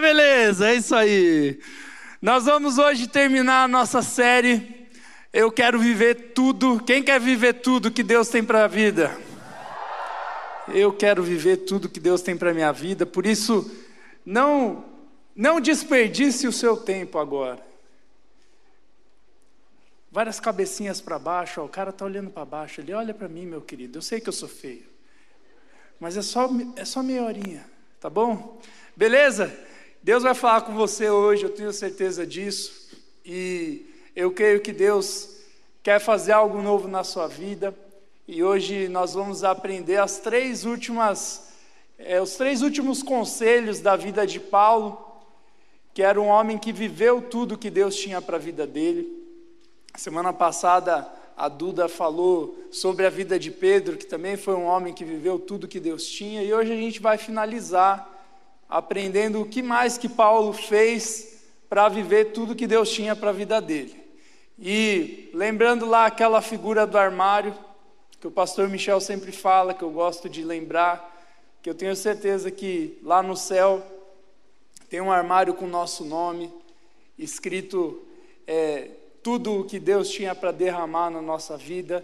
Beleza, é isso aí. Nós vamos hoje terminar a nossa série. Eu quero viver tudo. Quem quer viver tudo que Deus tem para a vida? Eu quero viver tudo que Deus tem para minha vida. Por isso, não não desperdice o seu tempo agora. Várias cabecinhas para baixo, ó, o cara está olhando para baixo. Ele olha para mim, meu querido. Eu sei que eu sou feio, mas é só é só meia horinha, tá bom? Beleza? Deus vai falar com você hoje, eu tenho certeza disso. E eu creio que Deus quer fazer algo novo na sua vida. E hoje nós vamos aprender as três últimas, é, os três últimos conselhos da vida de Paulo, que era um homem que viveu tudo que Deus tinha para a vida dele. Semana passada a Duda falou sobre a vida de Pedro, que também foi um homem que viveu tudo que Deus tinha. E hoje a gente vai finalizar aprendendo o que mais que Paulo fez para viver tudo que Deus tinha para a vida dele. E lembrando lá aquela figura do armário, que o pastor Michel sempre fala, que eu gosto de lembrar, que eu tenho certeza que lá no céu tem um armário com nosso nome, escrito é, tudo o que Deus tinha para derramar na nossa vida.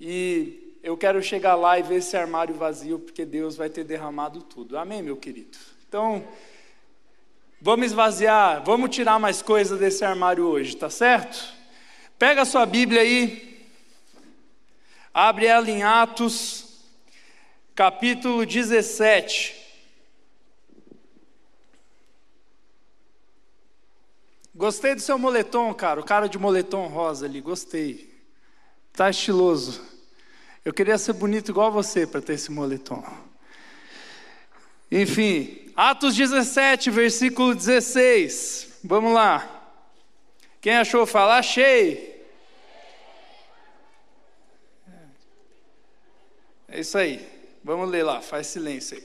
E eu quero chegar lá e ver esse armário vazio, porque Deus vai ter derramado tudo. Amém, meu querido? Então, vamos esvaziar, vamos tirar mais coisa desse armário hoje, tá certo? Pega a sua Bíblia aí, abre ela em Atos, capítulo 17. Gostei do seu moletom, cara, o cara de moletom rosa ali, gostei. Tá estiloso. Eu queria ser bonito igual você para ter esse moletom. Enfim, Atos 17, versículo 16. Vamos lá. Quem achou falar? Achei. É isso aí. Vamos ler lá, faz silêncio aí.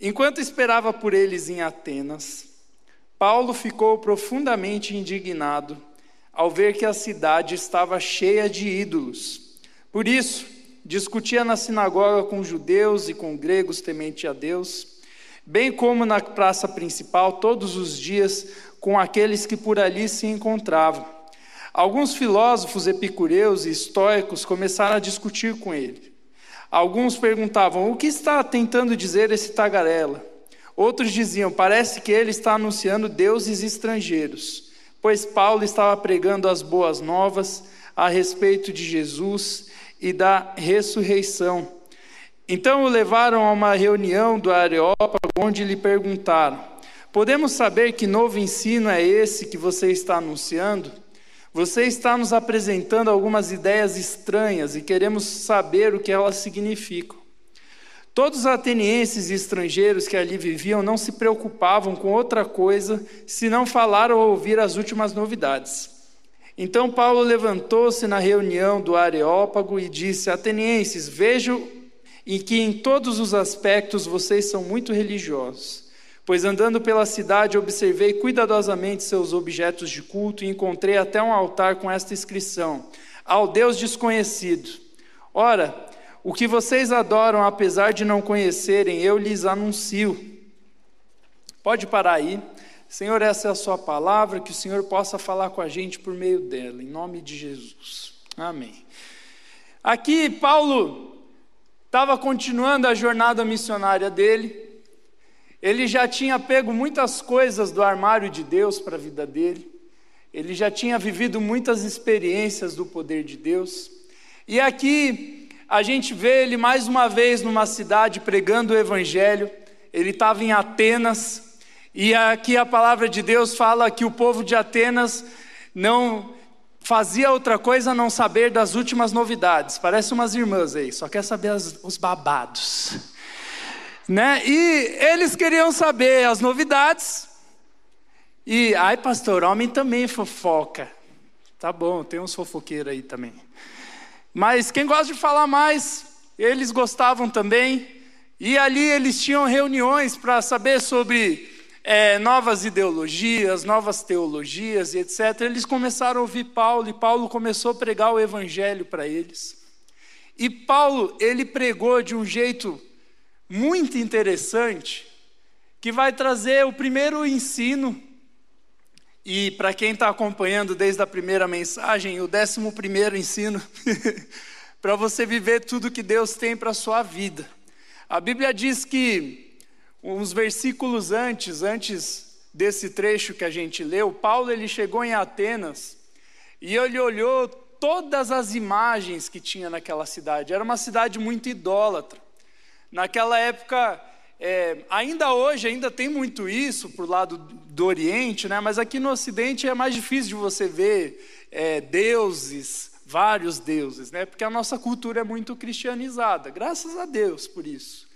Enquanto esperava por eles em Atenas, Paulo ficou profundamente indignado ao ver que a cidade estava cheia de ídolos. Por isso, discutia na sinagoga com judeus e com gregos temente a Deus bem como na praça principal todos os dias com aqueles que por ali se encontravam. Alguns filósofos epicureus e estoicos começaram a discutir com ele. Alguns perguntavam: o que está tentando dizer esse tagarela? Outros diziam: parece que ele está anunciando deuses estrangeiros, pois Paulo estava pregando as boas novas a respeito de Jesus e da ressurreição. Então o levaram a uma reunião do Areópago, onde lhe perguntaram: Podemos saber que novo ensino é esse que você está anunciando? Você está nos apresentando algumas ideias estranhas e queremos saber o que elas significam. Todos os atenienses e estrangeiros que ali viviam não se preocupavam com outra coisa senão falar ou ouvir as últimas novidades. Então Paulo levantou-se na reunião do Areópago e disse: Atenienses, vejo e que em todos os aspectos vocês são muito religiosos. Pois andando pela cidade observei cuidadosamente seus objetos de culto e encontrei até um altar com esta inscrição: Ao Deus desconhecido. Ora, o que vocês adoram, apesar de não conhecerem, eu lhes anuncio. Pode parar aí. Senhor, essa é a Sua palavra, que o Senhor possa falar com a gente por meio dela, em nome de Jesus. Amém. Aqui, Paulo estava continuando a jornada missionária dele, ele já tinha pego muitas coisas do armário de Deus para a vida dele, ele já tinha vivido muitas experiências do poder de Deus, e aqui a gente vê ele mais uma vez numa cidade pregando o Evangelho, ele estava em Atenas, e aqui a palavra de Deus fala que o povo de Atenas não fazia outra coisa não saber das últimas novidades. Parece umas irmãs aí, só quer saber as, os babados. Né? E eles queriam saber as novidades. E, ai, pastor, homem também fofoca. Tá bom, tem uns fofoqueiros aí também. Mas quem gosta de falar mais, eles gostavam também. E ali eles tinham reuniões para saber sobre é, novas ideologias, novas teologias e etc., eles começaram a ouvir Paulo e Paulo começou a pregar o evangelho para eles. E Paulo, ele pregou de um jeito muito interessante, que vai trazer o primeiro ensino. E para quem está acompanhando desde a primeira mensagem, o décimo primeiro ensino, para você viver tudo que Deus tem para a sua vida. A Bíblia diz que, uns versículos antes, antes desse trecho que a gente leu, Paulo ele chegou em Atenas e ele olhou todas as imagens que tinha naquela cidade. Era uma cidade muito idólatra. Naquela época, é, ainda hoje, ainda tem muito isso por lado do Oriente, né? mas aqui no Ocidente é mais difícil de você ver é, deuses, vários deuses, né? porque a nossa cultura é muito cristianizada, graças a Deus por isso.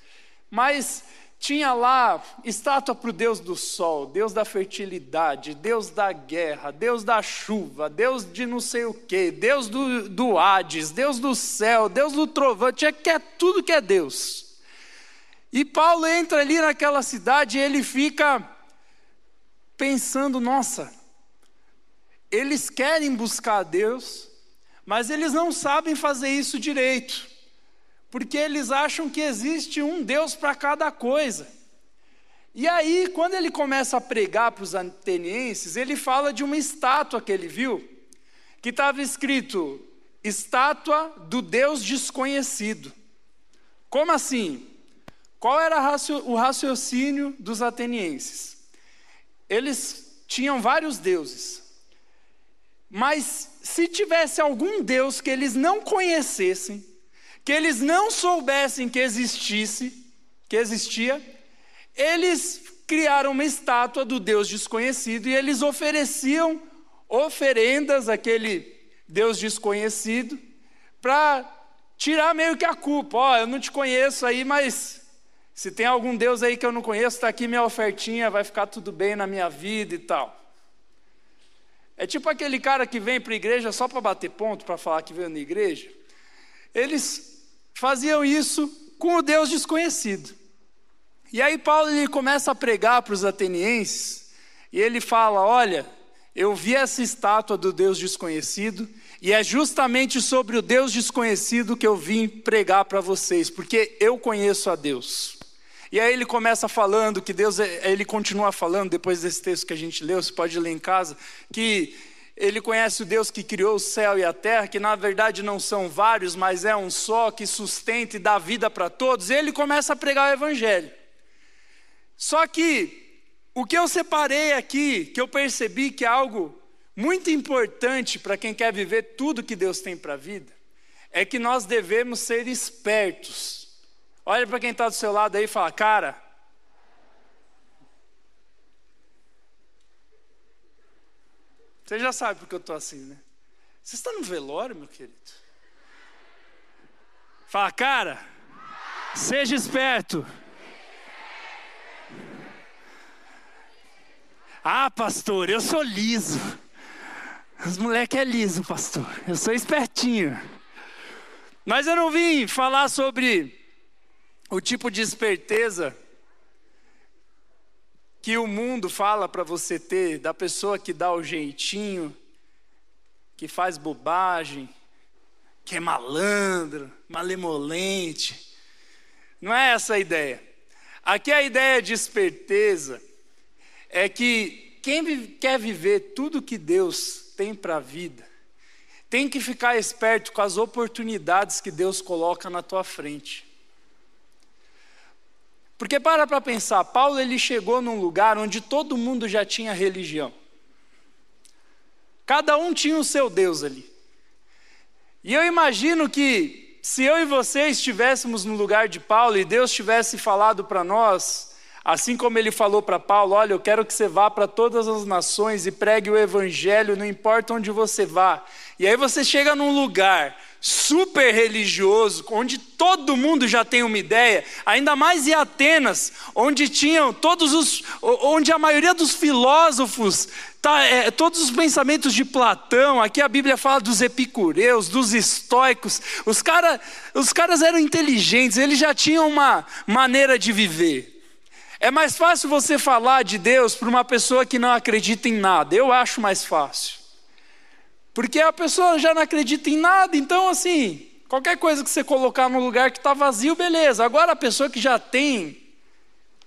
Mas tinha lá estátua para o Deus do sol, Deus da fertilidade, Deus da guerra, Deus da chuva, Deus de não sei o quê, Deus do, do Hades, Deus do céu, Deus do trovão, tinha que é tudo que é Deus. E Paulo entra ali naquela cidade e ele fica pensando: nossa, eles querem buscar Deus, mas eles não sabem fazer isso direito porque eles acham que existe um Deus para cada coisa. E aí, quando ele começa a pregar para os atenienses, ele fala de uma estátua que ele viu, que estava escrito: estátua do Deus desconhecido. Como assim? Qual era o raciocínio dos atenienses? Eles tinham vários deuses, mas se tivesse algum Deus que eles não conhecessem, que eles não soubessem que existisse, que existia, eles criaram uma estátua do Deus desconhecido e eles ofereciam oferendas àquele Deus desconhecido para tirar meio que a culpa. Ó, oh, eu não te conheço aí, mas se tem algum Deus aí que eu não conheço, está aqui minha ofertinha, vai ficar tudo bem na minha vida e tal. É tipo aquele cara que vem para a igreja só para bater ponto, para falar que veio na igreja. Eles faziam isso com o Deus desconhecido. E aí Paulo ele começa a pregar para os atenienses, e ele fala: Olha, eu vi essa estátua do Deus desconhecido, e é justamente sobre o Deus desconhecido que eu vim pregar para vocês, porque eu conheço a Deus. E aí ele começa falando que Deus, é, ele continua falando, depois desse texto que a gente leu, você pode ler em casa, que ele conhece o Deus que criou o céu e a terra, que na verdade não são vários, mas é um só, que sustenta e dá vida para todos. E ele começa a pregar o Evangelho. Só que o que eu separei aqui, que eu percebi que é algo muito importante para quem quer viver tudo que Deus tem para a vida, é que nós devemos ser espertos. Olha para quem está do seu lado aí e fala, cara, Você já sabe porque eu estou assim, né? Você está no velório, meu querido? Fala, cara, seja esperto. Ah, pastor, eu sou liso. Os moleques é liso, pastor. Eu sou espertinho. Mas eu não vim falar sobre o tipo de esperteza que o mundo fala para você ter, da pessoa que dá o jeitinho, que faz bobagem, que é malandro, malemolente. Não é essa a ideia. Aqui a ideia de esperteza é que quem quer viver tudo que Deus tem para a vida, tem que ficar esperto com as oportunidades que Deus coloca na tua frente. Porque para para pensar, Paulo ele chegou num lugar onde todo mundo já tinha religião. Cada um tinha o seu Deus ali. E eu imagino que se eu e você estivéssemos no lugar de Paulo e Deus tivesse falado para nós, assim como ele falou para Paulo: Olha, eu quero que você vá para todas as nações e pregue o evangelho, não importa onde você vá. E aí você chega num lugar super religioso, onde todo mundo já tem uma ideia, ainda mais em Atenas, onde tinham todos os, onde a maioria dos filósofos, tá, é, todos os pensamentos de Platão, aqui a Bíblia fala dos epicureus, dos estoicos, os, cara, os caras eram inteligentes, eles já tinham uma maneira de viver. É mais fácil você falar de Deus para uma pessoa que não acredita em nada, eu acho mais fácil. Porque a pessoa já não acredita em nada, então assim, qualquer coisa que você colocar no lugar que está vazio, beleza. Agora a pessoa que já tem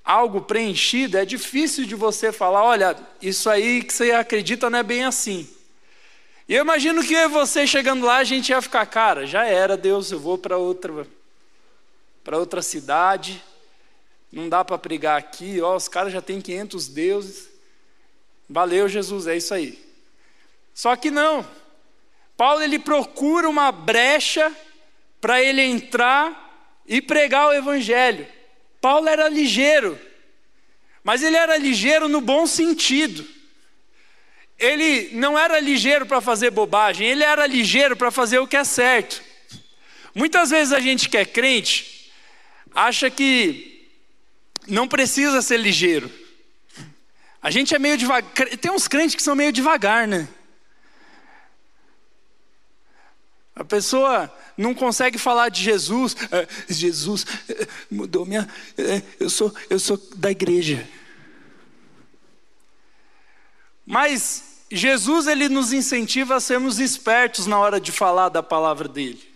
algo preenchido, é difícil de você falar: olha, isso aí que você acredita não é bem assim. E eu imagino que você chegando lá, a gente ia ficar, cara, já era, Deus, eu vou para outra, para outra cidade, não dá para pregar aqui, ó, os caras já têm 500 deuses. Valeu, Jesus, é isso aí. Só que não. Paulo ele procura uma brecha para ele entrar e pregar o evangelho. Paulo era ligeiro, mas ele era ligeiro no bom sentido. Ele não era ligeiro para fazer bobagem, ele era ligeiro para fazer o que é certo. Muitas vezes a gente que é crente acha que não precisa ser ligeiro. A gente é meio devagar. Tem uns crentes que são meio devagar, né? A pessoa não consegue falar de Jesus. É, Jesus é, mudou minha. É, eu sou, eu sou da igreja. Mas Jesus ele nos incentiva a sermos espertos na hora de falar da palavra dele.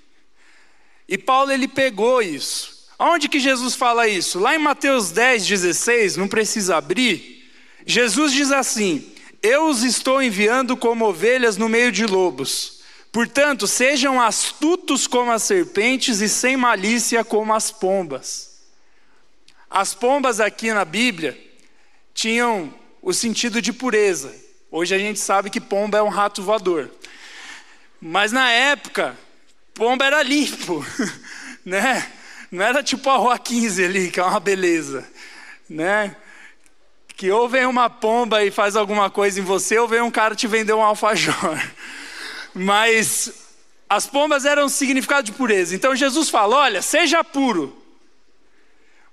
E Paulo ele pegou isso. Onde que Jesus fala isso? Lá em Mateus 10, 16, não precisa abrir. Jesus diz assim: Eu os estou enviando como ovelhas no meio de lobos. Portanto, sejam astutos como as serpentes e sem malícia como as pombas. As pombas aqui na Bíblia tinham o sentido de pureza. Hoje a gente sabe que pomba é um rato voador. Mas na época, pomba era limpo, né? Não era tipo a Rua 15 ali, que é uma beleza, né? Que ou vem uma pomba e faz alguma coisa em você, ou vem um cara te vender um alfajor. Mas as pombas eram significado de pureza. Então Jesus fala: olha, seja puro,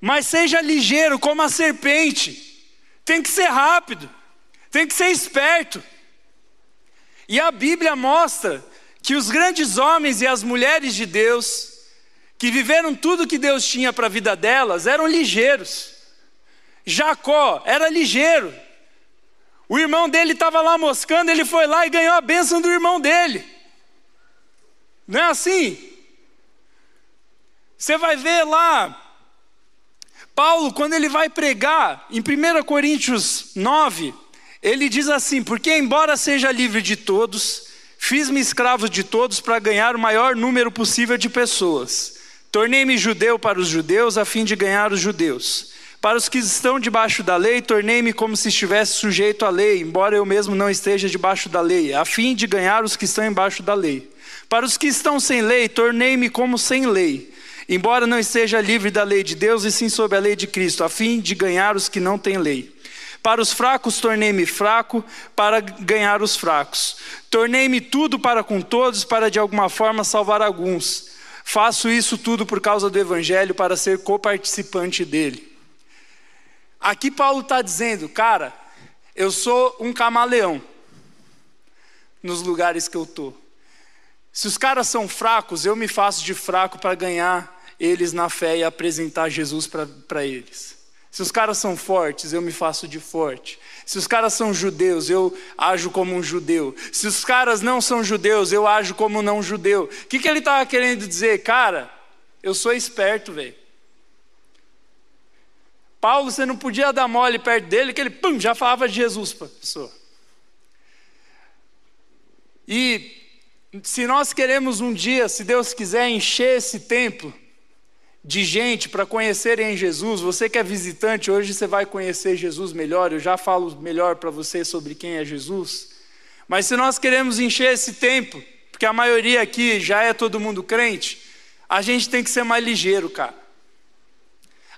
mas seja ligeiro como a serpente. Tem que ser rápido, tem que ser esperto. E a Bíblia mostra que os grandes homens e as mulheres de Deus, que viveram tudo que Deus tinha para a vida delas, eram ligeiros. Jacó era ligeiro. O irmão dele estava lá moscando, ele foi lá e ganhou a bênção do irmão dele. Não é assim? Você vai ver lá, Paulo, quando ele vai pregar, em 1 Coríntios 9, ele diz assim: Porque, embora seja livre de todos, fiz-me escravo de todos para ganhar o maior número possível de pessoas. Tornei-me judeu para os judeus, a fim de ganhar os judeus. Para os que estão debaixo da lei, tornei-me como se estivesse sujeito à lei, embora eu mesmo não esteja debaixo da lei, a fim de ganhar os que estão embaixo da lei. Para os que estão sem lei, tornei-me como sem lei, embora não esteja livre da lei de Deus e sim sob a lei de Cristo, a fim de ganhar os que não têm lei. Para os fracos, tornei-me fraco para ganhar os fracos. Tornei-me tudo para com todos, para de alguma forma salvar alguns. Faço isso tudo por causa do Evangelho, para ser coparticipante dele. Aqui Paulo está dizendo, cara, eu sou um camaleão nos lugares que eu estou. Se os caras são fracos, eu me faço de fraco para ganhar eles na fé e apresentar Jesus para eles. Se os caras são fortes, eu me faço de forte. Se os caras são judeus, eu ajo como um judeu. Se os caras não são judeus, eu ajo como não judeu. O que, que ele estava querendo dizer? Cara, eu sou esperto, velho. Paulo, você não podia dar mole perto dele, que ele pum, já falava de Jesus para a pessoa. E se nós queremos um dia, se Deus quiser, encher esse templo de gente para conhecerem Jesus, você que é visitante, hoje você vai conhecer Jesus melhor, eu já falo melhor para você sobre quem é Jesus. Mas se nós queremos encher esse templo, porque a maioria aqui já é todo mundo crente, a gente tem que ser mais ligeiro, cara.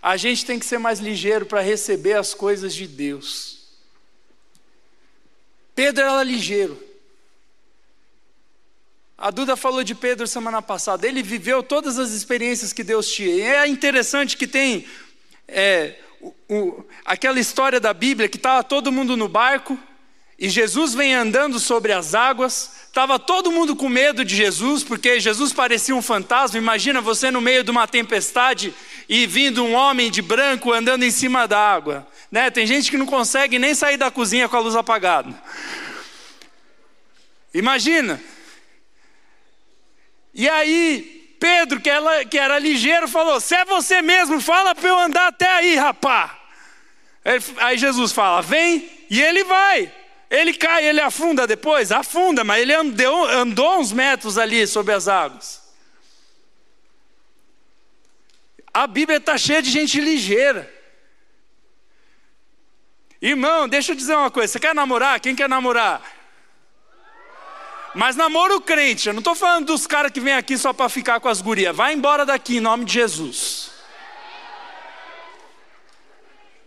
A gente tem que ser mais ligeiro para receber as coisas de Deus. Pedro era ligeiro. A Duda falou de Pedro semana passada. Ele viveu todas as experiências que Deus tinha. E é interessante que tem é, o, o, aquela história da Bíblia que estava todo mundo no barco e Jesus vem andando sobre as águas. Estava todo mundo com medo de Jesus, porque Jesus parecia um fantasma. Imagina você no meio de uma tempestade e vindo um homem de branco andando em cima da água. Né? Tem gente que não consegue nem sair da cozinha com a luz apagada. Imagina. E aí, Pedro, que, que era ligeiro, falou: Se é você mesmo, fala para eu andar até aí, rapá. Aí Jesus fala: vem, e ele vai. Ele cai, ele afunda depois? Afunda, mas ele andou, andou uns metros ali sobre as águas. A Bíblia está cheia de gente ligeira. Irmão, deixa eu dizer uma coisa: você quer namorar? Quem quer namorar? Mas namoro crente, eu não estou falando dos caras que vêm aqui só para ficar com as gurias. Vai embora daqui em nome de Jesus.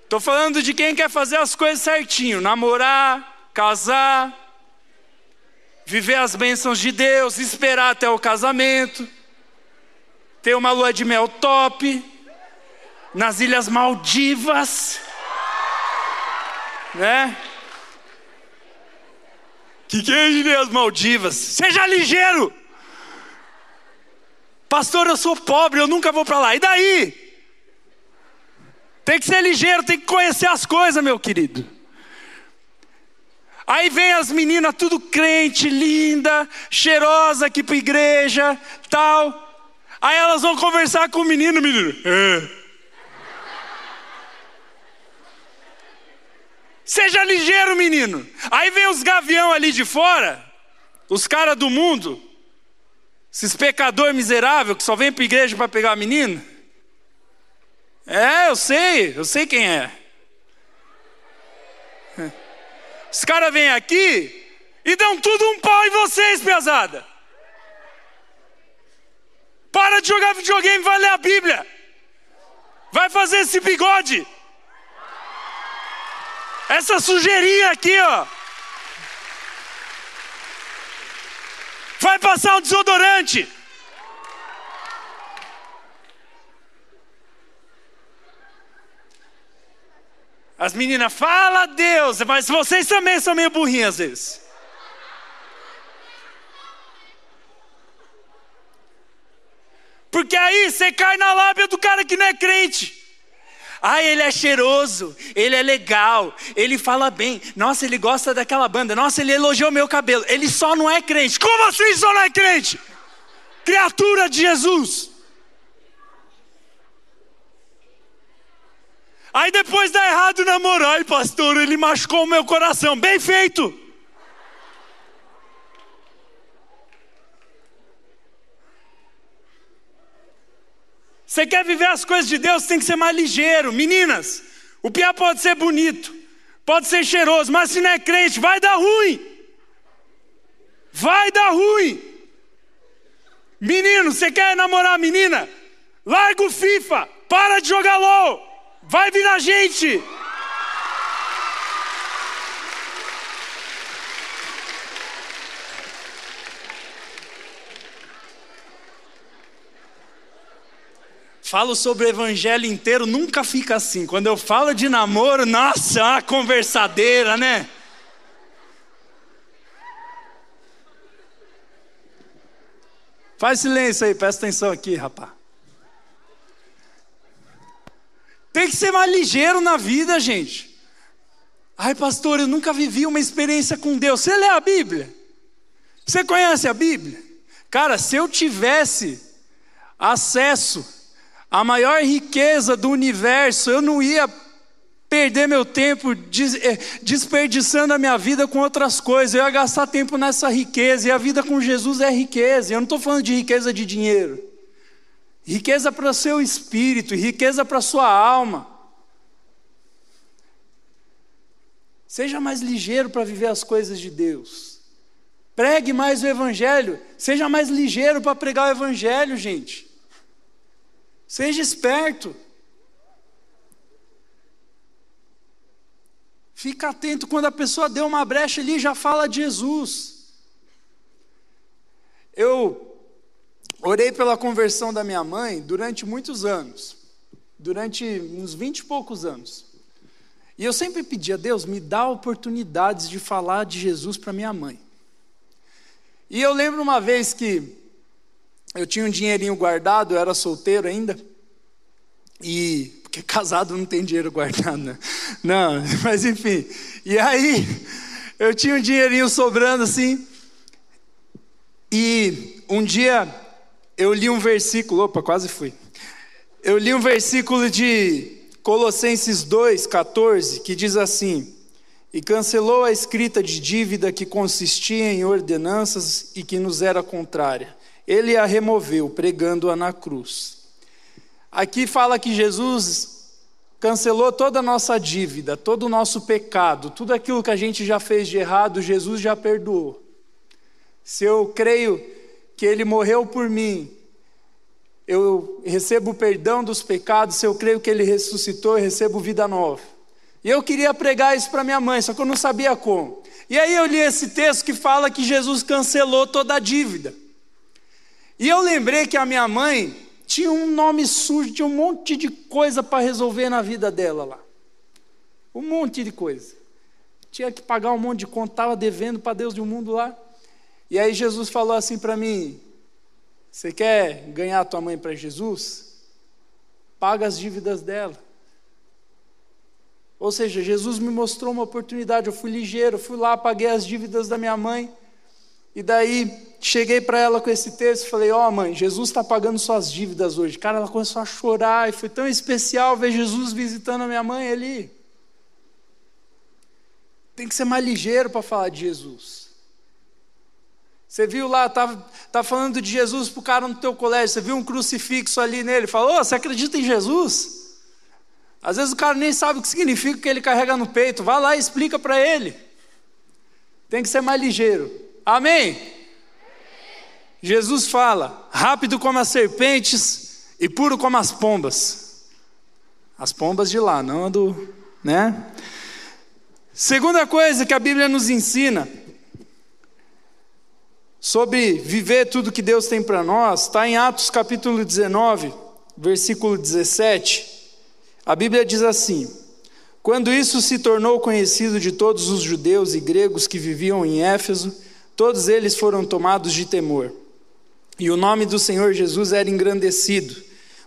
Estou falando de quem quer fazer as coisas certinho: namorar, casar, viver as bênçãos de Deus, esperar até o casamento, ter uma lua de mel top, nas Ilhas Maldivas, né? Que que é Ilhas Maldivas? Seja ligeiro! Pastor, eu sou pobre, eu nunca vou para lá. E daí? Tem que ser ligeiro, tem que conhecer as coisas, meu querido. Aí vem as meninas tudo crente, linda, cheirosa aqui para igreja, tal. Aí elas vão conversar com o menino, menino. É. Seja ligeiro, menino. Aí vem os gavião ali de fora, os caras do mundo, esses pecador miserável que só vem para igreja para pegar a menina. É, eu sei, eu sei quem é. Os caras vêm aqui e dão tudo um pau em vocês, pesada. Para de jogar videogame, vai ler a Bíblia. Vai fazer esse bigode. Essa sujeirinha aqui, ó. Vai passar um desodorante. As meninas, fala Deus, mas vocês também são meio burrinhas às vezes. Porque aí você cai na lábia do cara que não é crente. Ah, ele é cheiroso, ele é legal, ele fala bem. Nossa, ele gosta daquela banda. Nossa, ele elogiou meu cabelo. Ele só não é crente. Como assim só não é crente? Criatura de Jesus. Aí depois dá errado namorar, e pastor, ele machucou o meu coração. Bem feito. Você quer viver as coisas de Deus, tem que ser mais ligeiro. Meninas, o piá pode ser bonito, pode ser cheiroso, mas se não é crente, vai dar ruim. Vai dar ruim. Menino, você quer namorar a menina? Larga o FIFA, para de jogar LOL. Vai virar gente! Falo sobre o evangelho inteiro, nunca fica assim. Quando eu falo de namoro, nossa, é uma conversadeira, né? Faz silêncio aí, presta atenção aqui, rapaz. Tem que ser mais ligeiro na vida, gente. Ai, pastor, eu nunca vivi uma experiência com Deus. Você lê a Bíblia? Você conhece a Bíblia? Cara, se eu tivesse acesso à maior riqueza do universo, eu não ia perder meu tempo eh, desperdiçando a minha vida com outras coisas. Eu ia gastar tempo nessa riqueza. E a vida com Jesus é riqueza. Eu não estou falando de riqueza de dinheiro riqueza para o seu espírito, riqueza para a sua alma. Seja mais ligeiro para viver as coisas de Deus. Pregue mais o Evangelho. Seja mais ligeiro para pregar o Evangelho, gente. Seja esperto. Fica atento quando a pessoa deu uma brecha ali, já fala de Jesus. Eu Orei pela conversão da minha mãe durante muitos anos, durante uns vinte e poucos anos. E eu sempre pedia, Deus, me dá oportunidades de falar de Jesus para minha mãe. E eu lembro uma vez que eu tinha um dinheirinho guardado, eu era solteiro ainda, e porque casado não tem dinheiro guardado, né? Não, mas enfim. E aí eu tinha um dinheirinho sobrando assim, e um dia eu li um versículo, opa, quase fui. Eu li um versículo de Colossenses 2, 14, que diz assim: E cancelou a escrita de dívida que consistia em ordenanças e que nos era contrária. Ele a removeu, pregando-a na cruz. Aqui fala que Jesus cancelou toda a nossa dívida, todo o nosso pecado, tudo aquilo que a gente já fez de errado, Jesus já perdoou. Se eu creio que Ele morreu por mim, eu recebo o perdão dos pecados, se eu creio que Ele ressuscitou, eu recebo vida nova. E eu queria pregar isso para minha mãe, só que eu não sabia como. E aí eu li esse texto que fala que Jesus cancelou toda a dívida. E eu lembrei que a minha mãe tinha um nome sujo, tinha um monte de coisa para resolver na vida dela lá. Um monte de coisa. Tinha que pagar um monte de conta, estava devendo para Deus de um mundo lá. E aí Jesus falou assim para mim: Você quer ganhar tua mãe para Jesus? Paga as dívidas dela. Ou seja, Jesus me mostrou uma oportunidade, eu fui ligeiro, fui lá, paguei as dívidas da minha mãe. E daí cheguei para ela com esse texto e falei: Ó, oh, mãe, Jesus está pagando suas dívidas hoje. Cara, ela começou a chorar e foi tão especial ver Jesus visitando a minha mãe ali. Tem que ser mais ligeiro para falar de Jesus. Você viu lá, tá, tá falando de Jesus para o cara no teu colégio, você viu um crucifixo ali nele, falou: oh, você acredita em Jesus? Às vezes o cara nem sabe o que significa que ele carrega no peito. Vai lá e explica para ele. Tem que ser mais ligeiro. Amém? Jesus fala: rápido como as serpentes e puro como as pombas. As pombas de lá, não a do. Né? Segunda coisa que a Bíblia nos ensina sobre viver tudo que Deus tem para nós, está em Atos capítulo 19, versículo 17. A Bíblia diz assim: Quando isso se tornou conhecido de todos os judeus e gregos que viviam em Éfeso, Todos eles foram tomados de temor. E o nome do Senhor Jesus era engrandecido.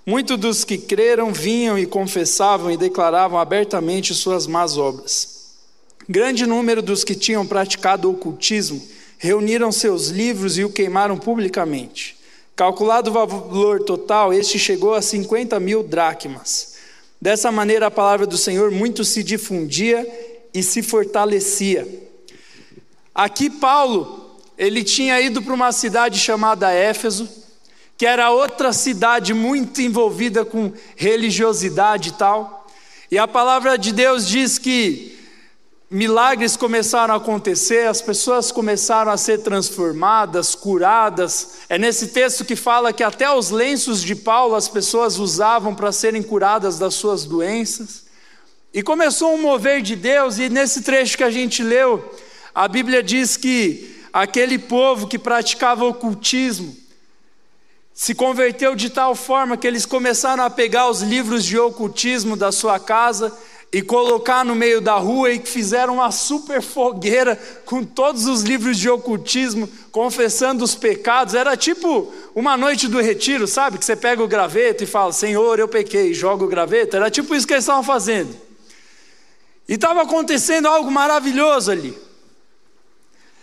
Muitos dos que creram vinham e confessavam e declaravam abertamente suas más obras. Grande número dos que tinham praticado ocultismo reuniram seus livros e o queimaram publicamente. Calculado o valor total, este chegou a 50 mil dracmas. Dessa maneira, a palavra do Senhor muito se difundia e se fortalecia. Aqui Paulo, ele tinha ido para uma cidade chamada Éfeso, que era outra cidade muito envolvida com religiosidade e tal. E a palavra de Deus diz que milagres começaram a acontecer, as pessoas começaram a ser transformadas, curadas. É nesse texto que fala que até os lenços de Paulo as pessoas usavam para serem curadas das suas doenças. E começou um mover de Deus, e nesse trecho que a gente leu, a Bíblia diz que aquele povo que praticava ocultismo se converteu de tal forma que eles começaram a pegar os livros de ocultismo da sua casa e colocar no meio da rua e fizeram uma super fogueira com todos os livros de ocultismo, confessando os pecados. Era tipo uma noite do retiro, sabe? Que você pega o graveto e fala: Senhor, eu pequei, joga o graveto. Era tipo isso que eles estavam fazendo. E estava acontecendo algo maravilhoso ali.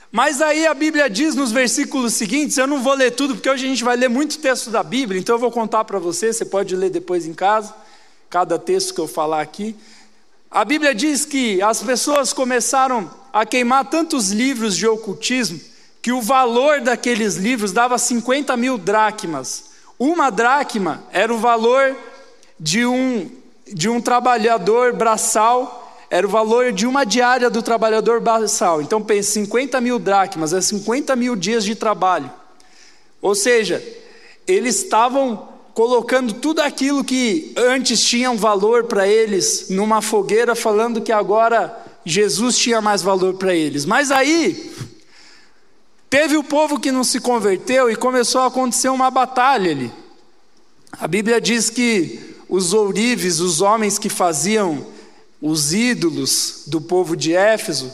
Mas aí a Bíblia diz nos versículos seguintes, eu não vou ler tudo, porque hoje a gente vai ler muito texto da Bíblia, então eu vou contar para você, você pode ler depois em casa, cada texto que eu falar aqui. A Bíblia diz que as pessoas começaram a queimar tantos livros de ocultismo, que o valor daqueles livros dava 50 mil dracmas. Uma dracma era o valor de um, de um trabalhador braçal era o valor de uma diária do trabalhador braçal. Então pense, 50 mil dracmas, é 50 mil dias de trabalho. Ou seja, eles estavam colocando tudo aquilo que antes tinha um valor para eles numa fogueira, falando que agora Jesus tinha mais valor para eles. Mas aí, teve o povo que não se converteu e começou a acontecer uma batalha ali. A Bíblia diz que os ourives, os homens que faziam os ídolos do povo de Éfeso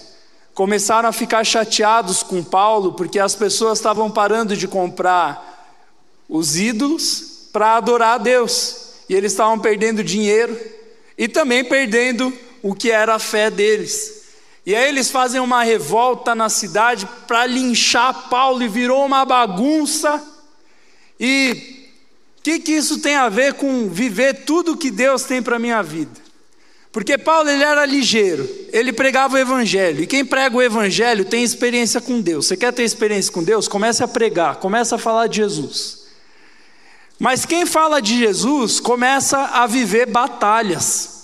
começaram a ficar chateados com Paulo, porque as pessoas estavam parando de comprar os ídolos para adorar a Deus, e eles estavam perdendo dinheiro e também perdendo o que era a fé deles. E aí eles fazem uma revolta na cidade para linchar Paulo e virou uma bagunça. E o que, que isso tem a ver com viver tudo que Deus tem para a minha vida? Porque Paulo ele era ligeiro, ele pregava o evangelho, e quem prega o evangelho tem experiência com Deus. Você quer ter experiência com Deus? Comece a pregar, comece a falar de Jesus. Mas quem fala de Jesus começa a viver batalhas.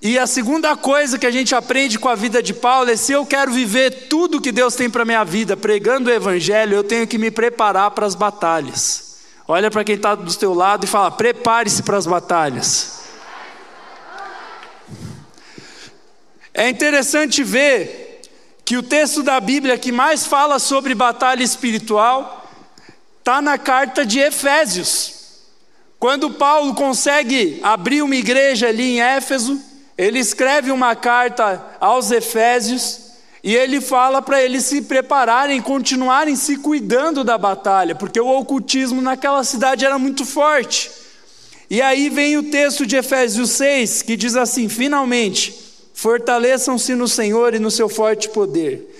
E a segunda coisa que a gente aprende com a vida de Paulo é: se eu quero viver tudo que Deus tem para a minha vida, pregando o Evangelho, eu tenho que me preparar para as batalhas. Olha para quem está do teu lado e fala: prepare-se para as batalhas. É interessante ver que o texto da Bíblia que mais fala sobre batalha espiritual está na carta de Efésios. Quando Paulo consegue abrir uma igreja ali em Éfeso, ele escreve uma carta aos Efésios e ele fala para eles se prepararem, continuarem se cuidando da batalha, porque o ocultismo naquela cidade era muito forte. E aí vem o texto de Efésios 6 que diz assim: finalmente, fortaleçam-se no Senhor e no seu forte poder.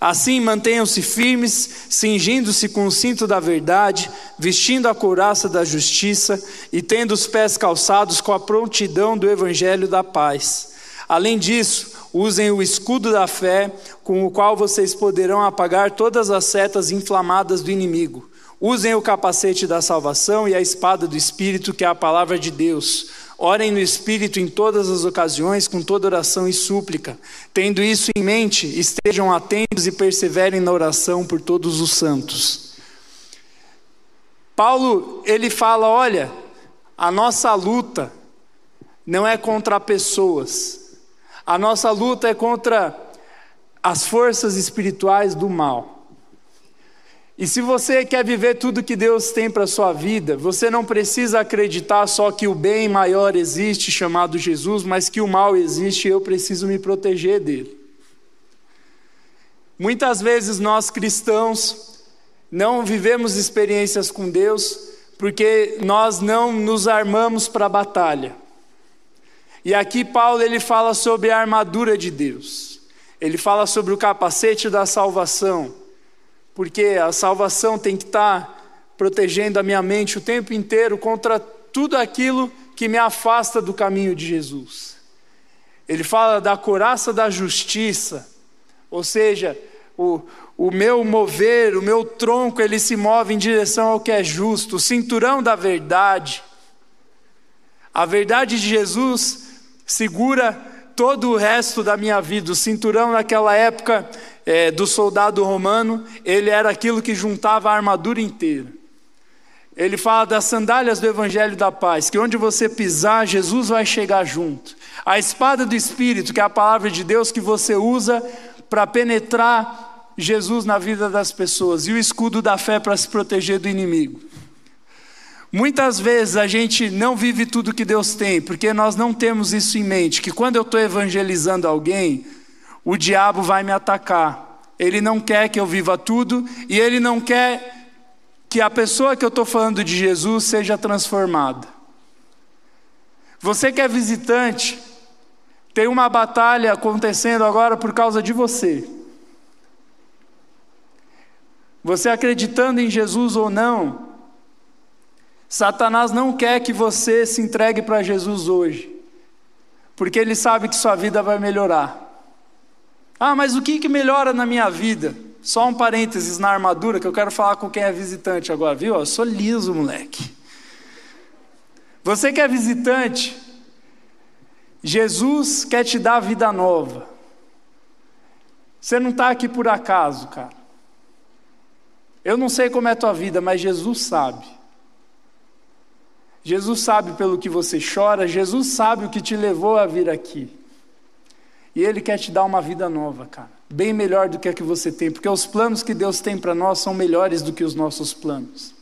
Assim, mantenham-se firmes, cingindo-se com o cinto da verdade, vestindo a couraça da justiça e tendo os pés calçados com a prontidão do evangelho da paz. Além disso, usem o escudo da fé, com o qual vocês poderão apagar todas as setas inflamadas do inimigo. Usem o capacete da salvação e a espada do Espírito, que é a palavra de Deus. Orem no Espírito em todas as ocasiões, com toda oração e súplica. Tendo isso em mente, estejam atentos e perseverem na oração por todos os santos. Paulo, ele fala: olha, a nossa luta não é contra pessoas, a nossa luta é contra as forças espirituais do mal. E se você quer viver tudo que Deus tem para a sua vida, você não precisa acreditar só que o bem maior existe, chamado Jesus, mas que o mal existe e eu preciso me proteger dele. Muitas vezes nós cristãos não vivemos experiências com Deus porque nós não nos armamos para a batalha. E aqui Paulo ele fala sobre a armadura de Deus. Ele fala sobre o capacete da salvação porque a salvação tem que estar protegendo a minha mente o tempo inteiro contra tudo aquilo que me afasta do caminho de Jesus. Ele fala da coraça da justiça, ou seja, o, o meu mover, o meu tronco, ele se move em direção ao que é justo, o cinturão da verdade. A verdade de Jesus segura todo o resto da minha vida. O cinturão naquela época é, do soldado romano, ele era aquilo que juntava a armadura inteira. Ele fala das sandálias do Evangelho da Paz, que onde você pisar, Jesus vai chegar junto. A espada do Espírito, que é a palavra de Deus que você usa para penetrar Jesus na vida das pessoas, e o escudo da fé para se proteger do inimigo. Muitas vezes a gente não vive tudo que Deus tem, porque nós não temos isso em mente, que quando eu estou evangelizando alguém, o diabo vai me atacar. Ele não quer que eu viva tudo e ele não quer que a pessoa que eu estou falando de Jesus seja transformada. Você que é visitante, tem uma batalha acontecendo agora por causa de você. Você acreditando em Jesus ou não, Satanás não quer que você se entregue para Jesus hoje, porque ele sabe que sua vida vai melhorar. Ah, mas o que, que melhora na minha vida? Só um parênteses na armadura que eu quero falar com quem é visitante agora, viu? Eu sou liso, moleque. Você que é visitante, Jesus quer te dar vida nova. Você não está aqui por acaso, cara. Eu não sei como é a tua vida, mas Jesus sabe. Jesus sabe pelo que você chora, Jesus sabe o que te levou a vir aqui. E Ele quer te dar uma vida nova, cara. Bem melhor do que a que você tem, porque os planos que Deus tem para nós são melhores do que os nossos planos.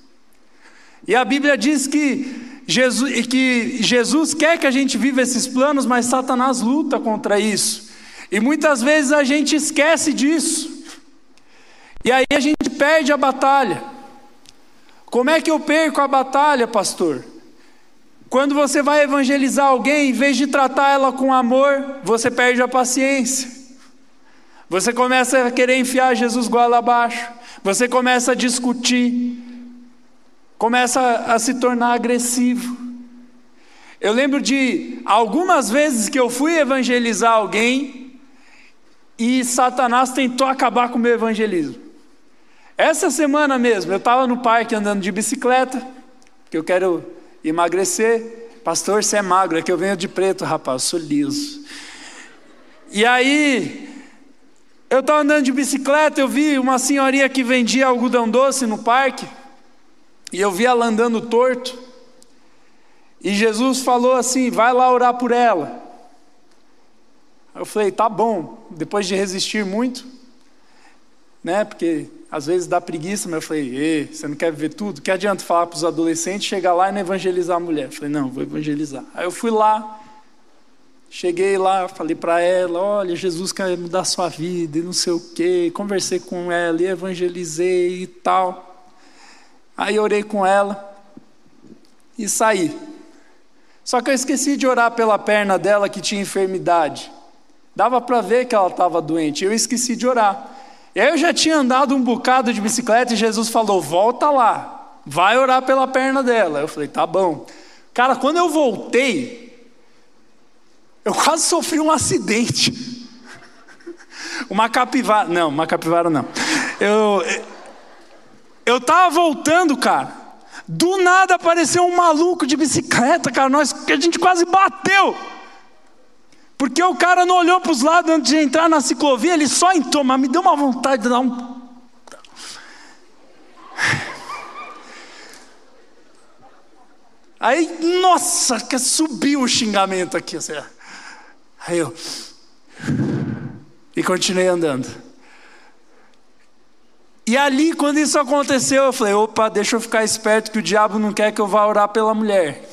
E a Bíblia diz que Jesus, que Jesus quer que a gente viva esses planos, mas Satanás luta contra isso. E muitas vezes a gente esquece disso. E aí a gente perde a batalha. Como é que eu perco a batalha, pastor? Quando você vai evangelizar alguém, em vez de tratar ela com amor, você perde a paciência. Você começa a querer enfiar Jesus goela abaixo. Você começa a discutir. Começa a se tornar agressivo. Eu lembro de algumas vezes que eu fui evangelizar alguém e Satanás tentou acabar com o meu evangelismo. Essa semana mesmo, eu estava no parque andando de bicicleta, porque eu quero emagrecer. Pastor, você é magro, é que eu venho de preto, rapaz, sou liso. E aí, eu estava andando de bicicleta, eu vi uma senhorinha que vendia algodão doce no parque, e eu vi ela andando torto. E Jesus falou assim: vai lá orar por ela. Eu falei: tá bom. Depois de resistir muito, né? Porque às vezes dá preguiça, mas eu falei: Ei, você não quer ver tudo? Que adianta falar para os adolescentes, chegar lá e não evangelizar a mulher? Eu falei: não, vou evangelizar. Aí eu fui lá, cheguei lá, falei para ela: olha, Jesus quer mudar sua vida e não sei o quê. Conversei com ela e evangelizei e tal. Aí orei com ela e saí. Só que eu esqueci de orar pela perna dela que tinha enfermidade. Dava para ver que ela estava doente, eu esqueci de orar. Eu já tinha andado um bocado de bicicleta e Jesus falou: volta lá, vai orar pela perna dela. Eu falei: tá bom. Cara, quando eu voltei, eu quase sofri um acidente. Uma capivara, não, uma capivara não. Eu eu estava voltando, cara. Do nada apareceu um maluco de bicicleta, cara, nós, a gente quase bateu. Porque o cara não olhou para os lados antes de entrar na ciclovia, ele só entrou, mas me deu uma vontade de dar um. Aí, nossa, que subiu o xingamento aqui. Assim. Aí eu. E continuei andando. E ali, quando isso aconteceu, eu falei: opa, deixa eu ficar esperto que o diabo não quer que eu vá orar pela mulher.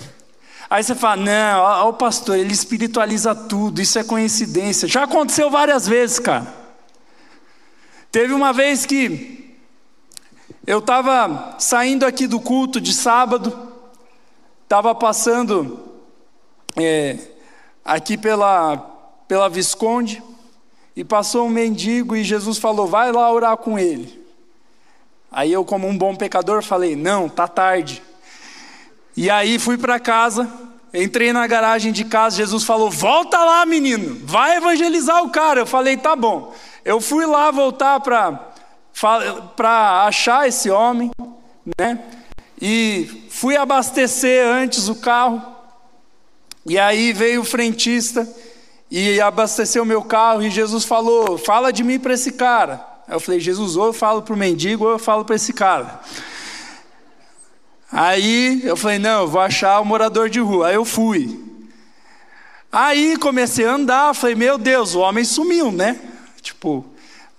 Aí você fala: não, ó, o pastor, ele espiritualiza tudo, isso é coincidência. Já aconteceu várias vezes, cara. Teve uma vez que eu estava saindo aqui do culto de sábado, estava passando é, aqui pela, pela Visconde, e passou um mendigo e Jesus falou: vai lá orar com ele. Aí eu, como um bom pecador, falei: não, tá tarde. E aí fui para casa, entrei na garagem de casa, Jesus falou: volta lá, menino, vai evangelizar o cara. Eu falei: tá bom. Eu fui lá voltar para achar esse homem, né? E fui abastecer antes o carro. E aí veio o frentista e abasteceu meu carro e Jesus falou: fala de mim para esse cara. Eu falei, Jesus, ou eu falo para o mendigo ou eu falo para esse cara. Aí eu falei, não, eu vou achar o morador de rua. Aí eu fui. Aí comecei a andar, falei, meu Deus, o homem sumiu, né? Tipo,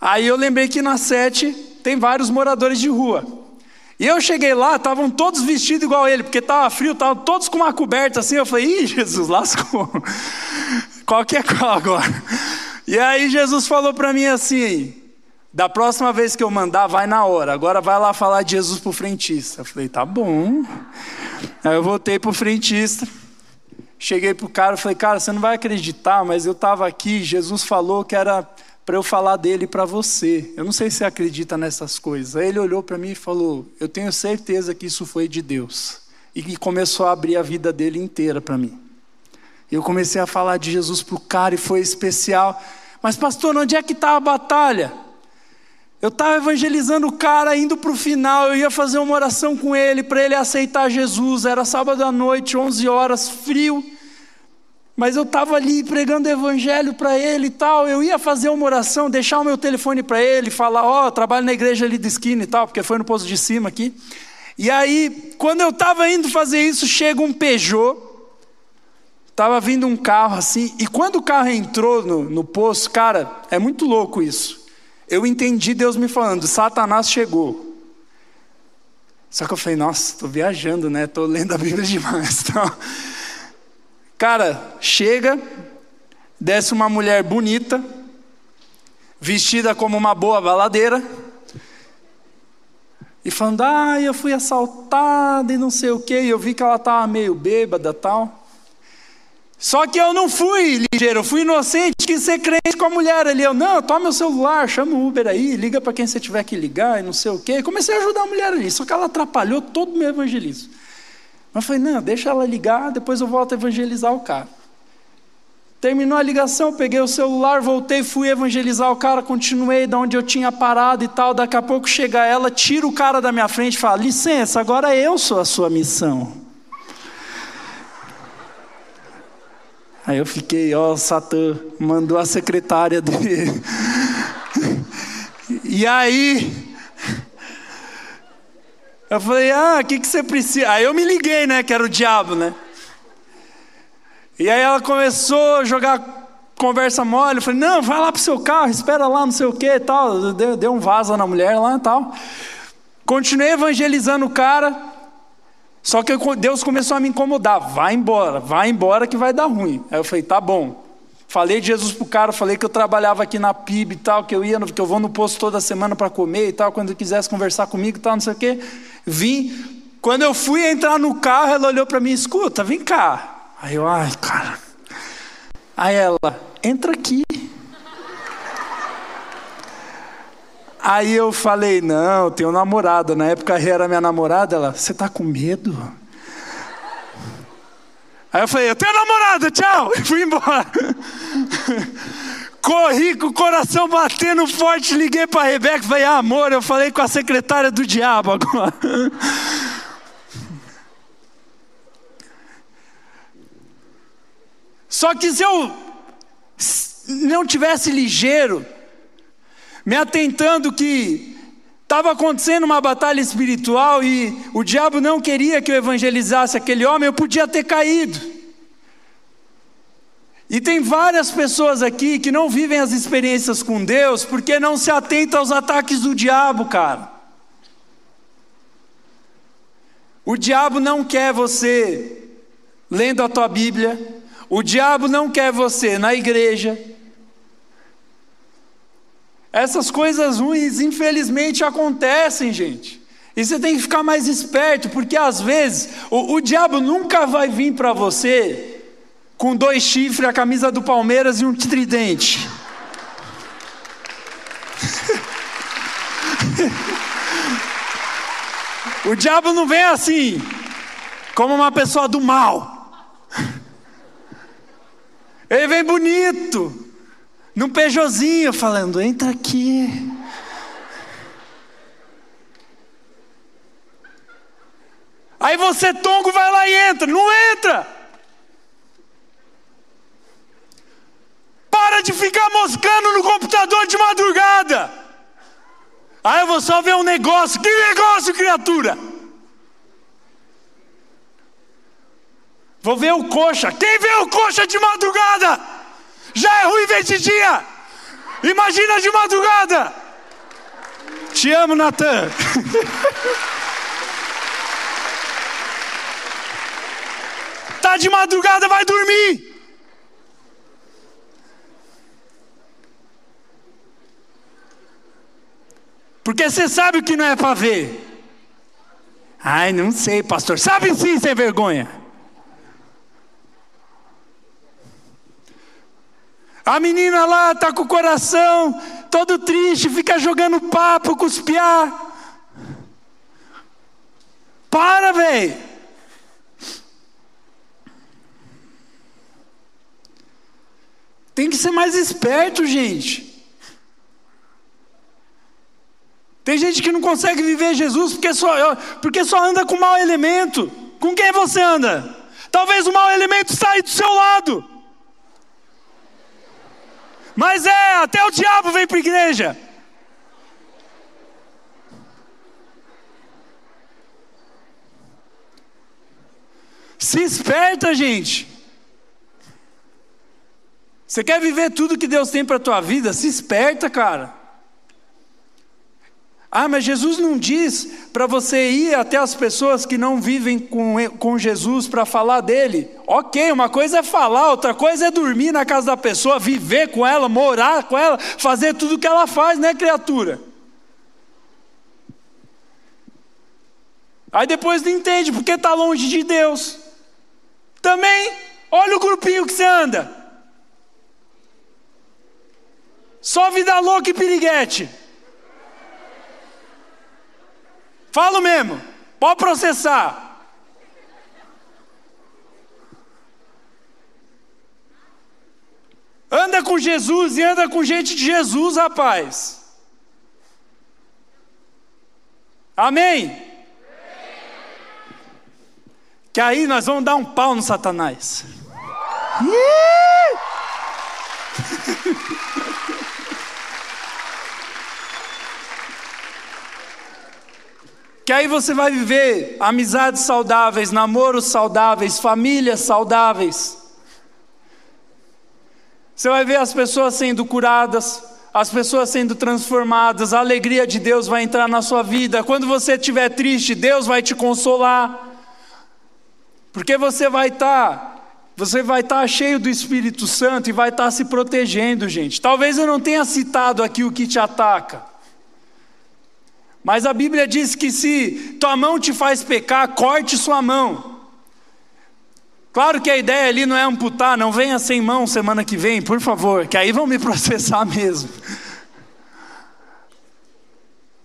aí eu lembrei que na sete tem vários moradores de rua. E eu cheguei lá, estavam todos vestidos igual ele, porque estava frio, estavam todos com uma coberta assim. Eu falei, ih, Jesus, lascou. Qual que é qual agora? E aí Jesus falou para mim assim: da próxima vez que eu mandar, vai na hora. Agora vai lá falar de Jesus para o frentista. Eu falei, tá bom. Aí eu voltei para o frentista. Cheguei para o cara falei, cara, você não vai acreditar, mas eu estava aqui, Jesus falou que era para eu falar dele para você. Eu não sei se você acredita nessas coisas. Aí ele olhou para mim e falou, eu tenho certeza que isso foi de Deus. E começou a abrir a vida dele inteira para mim. Eu comecei a falar de Jesus para o cara e foi especial. Mas pastor, onde é que está a batalha? Eu estava evangelizando o cara, indo para o final, eu ia fazer uma oração com ele, para ele aceitar Jesus. Era sábado à noite, 11 horas, frio. Mas eu estava ali pregando evangelho para ele e tal. Eu ia fazer uma oração, deixar o meu telefone para ele, falar: Ó, oh, trabalho na igreja ali de esquina e tal, porque foi no posto de cima aqui. E aí, quando eu estava indo fazer isso, chega um Peugeot. Estava vindo um carro assim, e quando o carro entrou no, no poço, cara, é muito louco isso eu entendi Deus me falando: Satanás chegou. Só que eu falei: Nossa, estou viajando, né? Estou lendo a Bíblia demais. Então, cara, chega, desce uma mulher bonita, vestida como uma boa baladeira, e falando, ah, eu fui assaltada e não sei o quê, e eu vi que ela estava meio bêbada tal. Só que eu não fui ligeiro, eu fui inocente, quis ser crente com a mulher ali. Eu, não, toma o celular, chama o Uber aí, liga para quem você tiver que ligar e não sei o quê. Comecei a ajudar a mulher ali, só que ela atrapalhou todo o meu evangelismo. Mas eu falei, não, deixa ela ligar, depois eu volto a evangelizar o cara. Terminou a ligação, peguei o celular, voltei, fui evangelizar o cara, continuei da onde eu tinha parado e tal. Daqui a pouco chega ela, tira o cara da minha frente e fala: licença, agora eu sou a sua missão. Aí eu fiquei, ó, o Satã mandou a secretária dele. e aí, eu falei, ah, o que, que você precisa? Aí eu me liguei, né, que era o diabo, né? E aí ela começou a jogar conversa mole. Eu falei, não, vai lá pro seu carro, espera lá, não sei o que e tal. Deu, deu um vaso na mulher lá e tal. Continuei evangelizando o cara. Só que Deus começou a me incomodar. Vai embora, vai embora que vai dar ruim. Aí eu falei, tá bom. Falei de Jesus pro cara, falei que eu trabalhava aqui na PIB e tal, que eu ia, que eu vou no posto toda semana para comer e tal, quando ele quisesse conversar comigo e tal, não sei o quê. Vim. Quando eu fui entrar no carro, ela olhou para mim, escuta, vem cá. Aí eu, ai, cara. Aí ela, entra aqui. Aí eu falei, não, tenho namorada. Na época a era minha namorada. Ela, você tá com medo? Aí eu falei, eu tenho namorada, tchau. E fui embora. Corri com o coração batendo forte, liguei para a Rebeca e falei, ah, amor, eu falei com a secretária do diabo agora. Só que se eu não tivesse ligeiro, me atentando que estava acontecendo uma batalha espiritual e o diabo não queria que eu evangelizasse aquele homem, eu podia ter caído. E tem várias pessoas aqui que não vivem as experiências com Deus porque não se atentam aos ataques do diabo, cara. O diabo não quer você lendo a tua Bíblia, o diabo não quer você na igreja, essas coisas ruins, infelizmente, acontecem, gente. E você tem que ficar mais esperto, porque às vezes o, o diabo nunca vai vir para você com dois chifres, a camisa do Palmeiras e um tridente. o diabo não vem assim, como uma pessoa do mal. Ele vem bonito, num Peugeotzinho, falando: entra aqui. Aí você, tongo, vai lá e entra. Não entra. Para de ficar moscando no computador de madrugada. Aí eu vou só ver um negócio. Que negócio, criatura? Vou ver o coxa. Quem vê o coxa de madrugada? Já é ruim ver de dia. Imagina de madrugada. Te amo, Natan. tá de madrugada, vai dormir. Porque você sabe o que não é para ver. Ai, não sei, pastor. Sabe sim, sem vergonha. A menina lá está com o coração todo triste, fica jogando papo piá. Para, velho. Tem que ser mais esperto, gente. Tem gente que não consegue viver Jesus porque só, porque só anda com mau elemento. Com quem você anda? Talvez o mau elemento saia do seu lado. Mas é, até o diabo vem para a igreja. Se esperta, gente. Você quer viver tudo que Deus tem para tua vida? Se esperta, cara. Ah, mas Jesus não diz para você ir até as pessoas que não vivem com, com Jesus para falar dele. Ok, uma coisa é falar, outra coisa é dormir na casa da pessoa, viver com ela, morar com ela, fazer tudo o que ela faz, né, criatura? Aí depois não entende porque está longe de Deus. Também, olha o grupinho que você anda. Só vida louca e piriguete. Falo mesmo, pode processar. Anda com Jesus e anda com gente de Jesus, rapaz. Amém? Que aí nós vamos dar um pau no Satanás. que aí você vai viver amizades saudáveis, namoros saudáveis, famílias saudáveis. Você vai ver as pessoas sendo curadas, as pessoas sendo transformadas, a alegria de Deus vai entrar na sua vida. Quando você estiver triste, Deus vai te consolar. Porque você vai estar, tá, você vai estar tá cheio do Espírito Santo e vai estar tá se protegendo, gente. Talvez eu não tenha citado aqui o que te ataca. Mas a Bíblia diz que se tua mão te faz pecar, corte sua mão. Claro que a ideia ali não é amputar, não venha sem mão semana que vem, por favor, que aí vão me processar mesmo.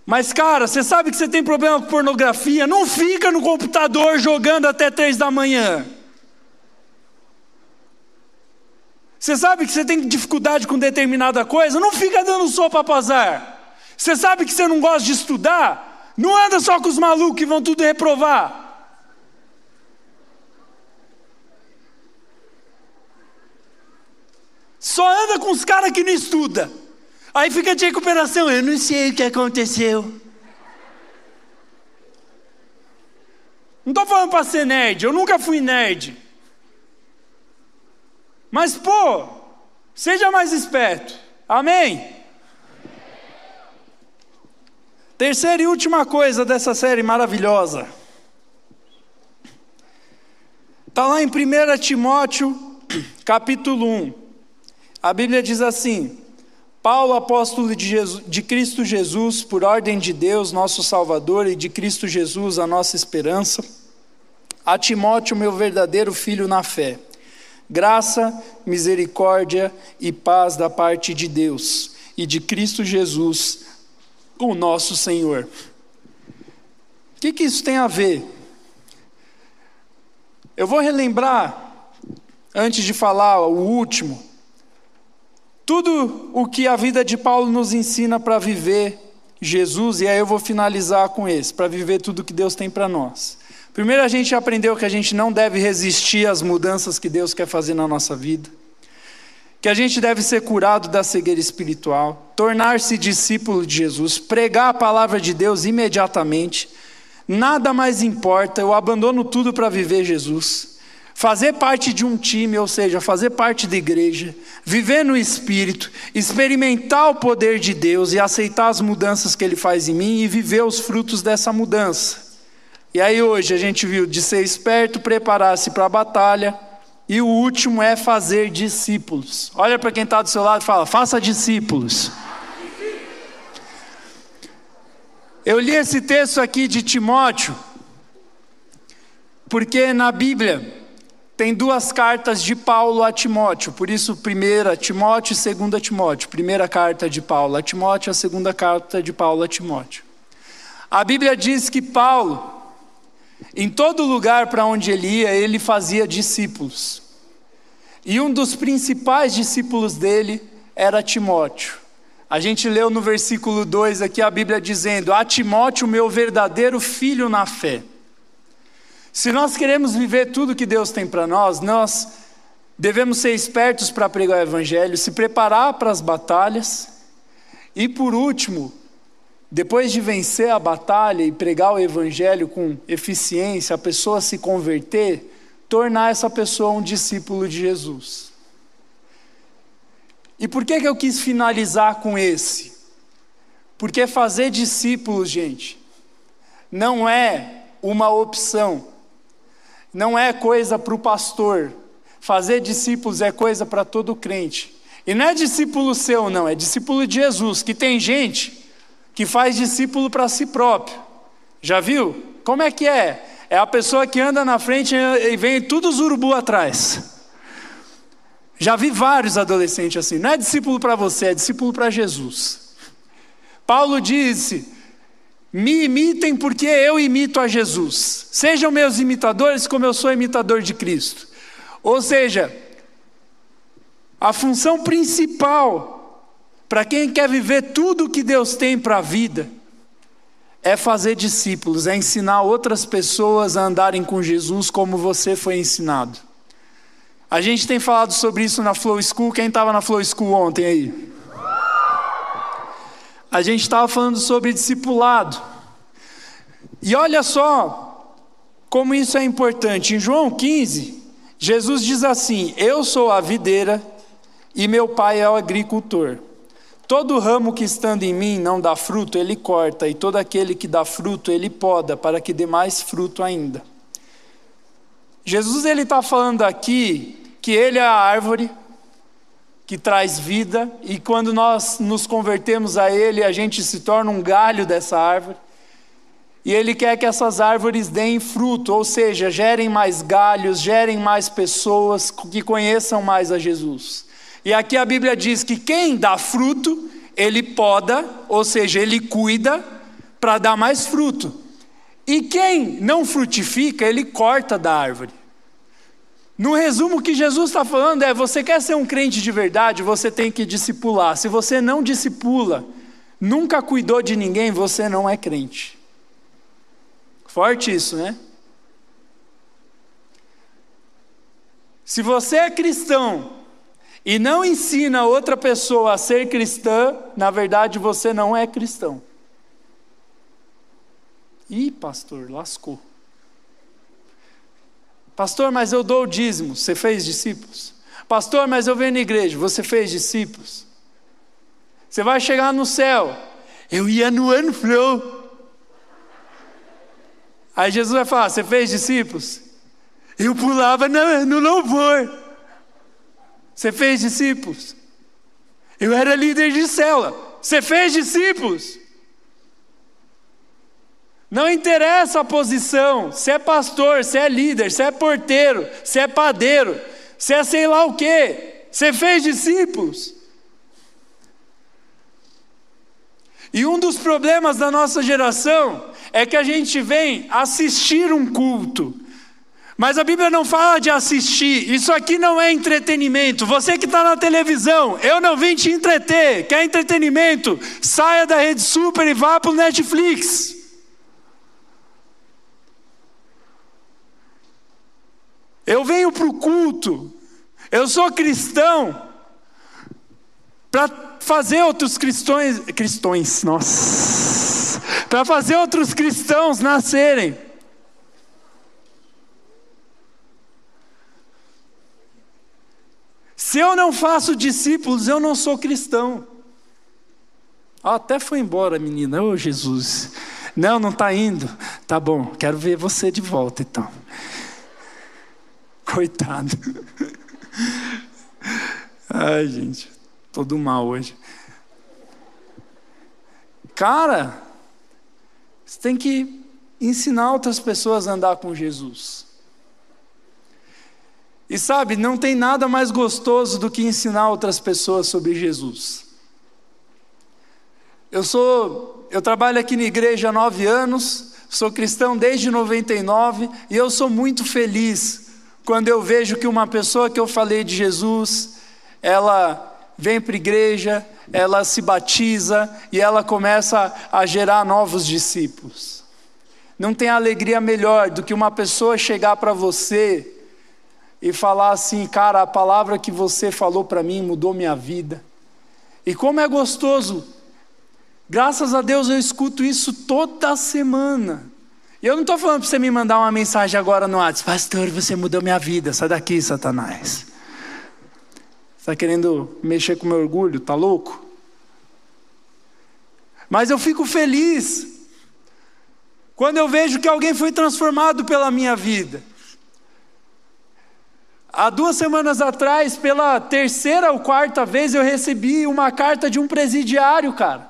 Mas, cara, você sabe que você tem problema com pornografia, não fica no computador jogando até três da manhã. Você sabe que você tem dificuldade com determinada coisa, não fica dando sopa para azar. Você sabe que você não gosta de estudar, não anda só com os malucos que vão tudo reprovar. Só anda com os caras que não estuda. Aí fica de recuperação. Eu não sei o que aconteceu. Não estou falando para ser nerd, eu nunca fui nerd. Mas, pô, seja mais esperto. Amém? Terceira e última coisa dessa série maravilhosa. Está lá em 1 Timóteo, capítulo 1. A Bíblia diz assim: Paulo, apóstolo de, Jesus, de, Cristo Jesus, por ordem de Deus, nosso Salvador, e de Cristo Jesus, a nossa esperança, a Timóteo, meu verdadeiro filho na fé. Graça, misericórdia e paz da parte de Deus e de Cristo Jesus, o nosso Senhor. O que, que isso tem a ver? Eu vou relembrar, antes de falar o último, tudo o que a vida de Paulo nos ensina para viver Jesus, e aí eu vou finalizar com esse, para viver tudo que Deus tem para nós. Primeiro, a gente aprendeu que a gente não deve resistir às mudanças que Deus quer fazer na nossa vida, que a gente deve ser curado da cegueira espiritual, tornar-se discípulo de Jesus, pregar a palavra de Deus imediatamente, nada mais importa, eu abandono tudo para viver Jesus. Fazer parte de um time, ou seja, fazer parte da igreja, viver no Espírito, experimentar o poder de Deus e aceitar as mudanças que Ele faz em mim e viver os frutos dessa mudança. E aí hoje a gente viu de ser esperto, preparar-se para a batalha, e o último é fazer discípulos. Olha para quem está do seu lado e fala: faça discípulos. Eu li esse texto aqui de Timóteo, porque na Bíblia tem duas cartas de Paulo a Timóteo, por isso, primeira Timóteo e segunda Timóteo. Primeira carta de Paulo a Timóteo, a segunda carta de Paulo a Timóteo. A Bíblia diz que Paulo, em todo lugar para onde ele ia, ele fazia discípulos. E um dos principais discípulos dele era Timóteo. A gente leu no versículo 2 aqui a Bíblia dizendo: A Timóteo, meu verdadeiro filho na fé. Se nós queremos viver tudo que Deus tem para nós, nós devemos ser espertos para pregar o Evangelho, se preparar para as batalhas e, por último, depois de vencer a batalha e pregar o Evangelho com eficiência, a pessoa se converter, tornar essa pessoa um discípulo de Jesus. E por que, que eu quis finalizar com esse? Porque fazer discípulos, gente, não é uma opção não é coisa para o pastor. Fazer discípulos é coisa para todo crente. E não é discípulo seu, não, é discípulo de Jesus, que tem gente que faz discípulo para si próprio. Já viu? Como é que é? É a pessoa que anda na frente e vem todos os urubu atrás. Já vi vários adolescentes assim. Não é discípulo para você, é discípulo para Jesus. Paulo disse: Me imitem porque eu imito a Jesus. Sejam meus imitadores como eu sou imitador de Cristo. Ou seja, a função principal para quem quer viver tudo o que Deus tem para a vida é fazer discípulos, é ensinar outras pessoas a andarem com Jesus como você foi ensinado. A gente tem falado sobre isso na Flow School. Quem estava na Flow School ontem aí? A gente estava falando sobre discipulado. E olha só como isso é importante. Em João 15, Jesus diz assim: Eu sou a videira e meu pai é o agricultor. Todo ramo que estando em mim não dá fruto, ele corta, e todo aquele que dá fruto, ele poda, para que dê mais fruto ainda. Jesus ele está falando aqui que Ele é a árvore que traz vida, e quando nós nos convertemos a Ele, a gente se torna um galho dessa árvore. E Ele quer que essas árvores deem fruto, ou seja, gerem mais galhos, gerem mais pessoas que conheçam mais a Jesus. E aqui a Bíblia diz que quem dá fruto, Ele poda, ou seja, Ele cuida para dar mais fruto. E quem não frutifica, Ele corta da árvore. No resumo, o que Jesus está falando é: você quer ser um crente de verdade, você tem que discipular. Se você não discipula, nunca cuidou de ninguém, você não é crente. Forte isso, né? Se você é cristão e não ensina outra pessoa a ser cristã, na verdade você não é cristão. Ih, pastor, lascou. Pastor, mas eu dou o dízimo. Você fez discípulos? Pastor, mas eu venho na igreja. Você fez discípulos? Você vai chegar no céu. Eu ia no ano flow. Aí Jesus vai falar: Você fez discípulos? Eu pulava no, no louvor. Você fez discípulos? Eu era líder de célula. Você fez discípulos? Não interessa a posição, se é pastor, se é líder, se é porteiro, se é padeiro, se é sei lá o quê. Você fez discípulos. E um dos problemas da nossa geração é que a gente vem assistir um culto. Mas a Bíblia não fala de assistir, isso aqui não é entretenimento. Você que está na televisão, eu não vim te entreter. Quer entretenimento? Saia da rede super e vá para o Netflix. Eu venho para o culto, eu sou cristão, para fazer outros cristões, cristões, nossa, para fazer outros cristãos nascerem. Se eu não faço discípulos, eu não sou cristão. Até foi embora, menina. Ô oh, Jesus. Não, não está indo. Tá bom, quero ver você de volta então. Coitado. Ai, gente, todo mal hoje. Cara, você tem que ensinar outras pessoas a andar com Jesus. E sabe, não tem nada mais gostoso do que ensinar outras pessoas sobre Jesus. Eu sou, eu trabalho aqui na igreja há nove anos, sou cristão desde 99 e eu sou muito feliz quando eu vejo que uma pessoa que eu falei de Jesus, ela vem para a igreja, ela se batiza e ela começa a gerar novos discípulos. Não tem alegria melhor do que uma pessoa chegar para você e falar assim, cara, a palavra que você falou para mim mudou minha vida. E como é gostoso. Graças a Deus eu escuto isso toda semana. E eu não estou falando para você me mandar uma mensagem agora no WhatsApp, pastor, você mudou minha vida, sai daqui, Satanás. Está querendo mexer com meu orgulho? Tá louco? Mas eu fico feliz quando eu vejo que alguém foi transformado pela minha vida. Há duas semanas atrás, pela terceira ou quarta vez, eu recebi uma carta de um presidiário, cara,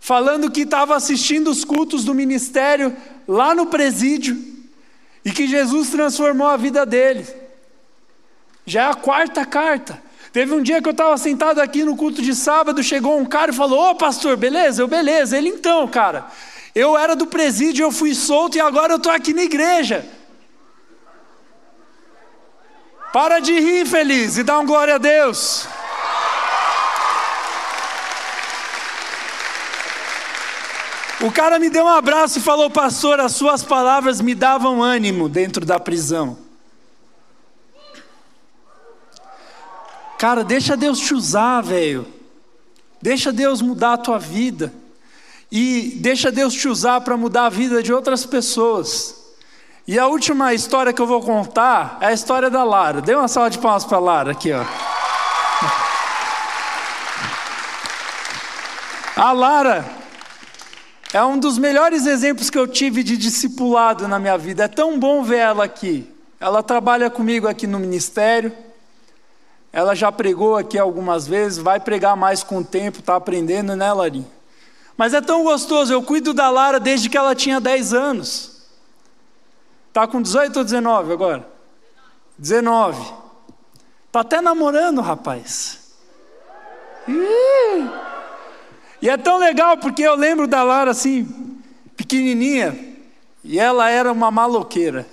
falando que estava assistindo os cultos do ministério lá no presídio e que Jesus transformou a vida dele. Já é a quarta carta. Teve um dia que eu estava sentado aqui no culto de sábado, chegou um cara e falou: Ô pastor, beleza? Eu, beleza. Ele então, cara, eu era do presídio, eu fui solto e agora eu estou aqui na igreja. Para de rir, feliz, e dá um glória a Deus. O cara me deu um abraço e falou: Pastor, as suas palavras me davam ânimo dentro da prisão. Cara, deixa Deus te usar, velho. Deixa Deus mudar a tua vida. E deixa Deus te usar para mudar a vida de outras pessoas. E a última história que eu vou contar é a história da Lara. Dê uma salva de palmas para a Lara aqui, ó. A Lara é um dos melhores exemplos que eu tive de discipulado na minha vida. É tão bom ver ela aqui. Ela trabalha comigo aqui no ministério. Ela já pregou aqui algumas vezes, vai pregar mais com o tempo, está aprendendo, né, Larinha? Mas é tão gostoso, eu cuido da Lara desde que ela tinha 10 anos. Está com 18 ou 19 agora? 19. Está até namorando, rapaz. E é tão legal porque eu lembro da Lara assim, pequenininha, e ela era uma maloqueira.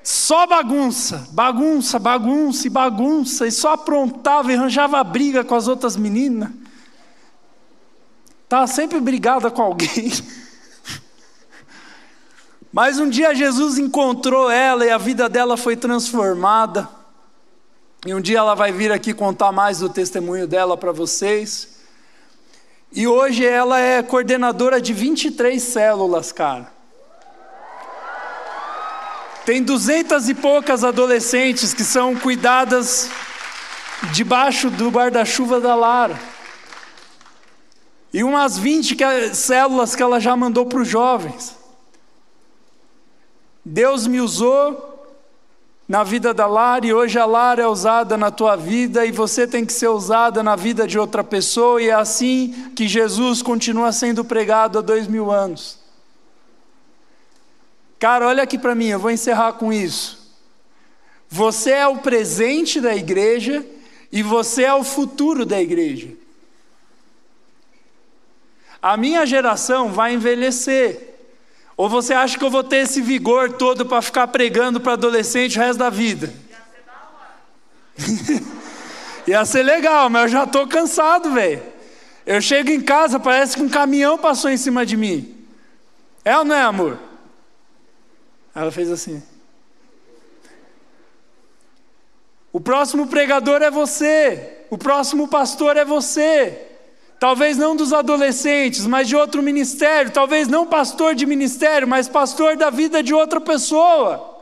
Só bagunça, bagunça, bagunça e bagunça, e só aprontava e arranjava briga com as outras meninas. Estava sempre brigada com alguém. Mas um dia Jesus encontrou ela e a vida dela foi transformada. E um dia ela vai vir aqui contar mais do testemunho dela para vocês. E hoje ela é coordenadora de 23 células, cara. Tem duzentas e poucas adolescentes que são cuidadas debaixo do guarda-chuva da Lara. E umas 20 células que ela já mandou para os jovens. Deus me usou na vida da Lara e hoje a Lara é usada na tua vida e você tem que ser usada na vida de outra pessoa e é assim que Jesus continua sendo pregado há dois mil anos. Cara, olha aqui para mim, eu vou encerrar com isso. Você é o presente da igreja e você é o futuro da igreja. A minha geração vai envelhecer. Ou você acha que eu vou ter esse vigor todo para ficar pregando para adolescente o resto da vida? Ia ser legal, mas eu já estou cansado, velho. Eu chego em casa, parece que um caminhão passou em cima de mim. É ou não é, amor? Ela fez assim. O próximo pregador é você. O próximo pastor é você. Talvez não dos adolescentes, mas de outro ministério. Talvez não pastor de ministério, mas pastor da vida de outra pessoa.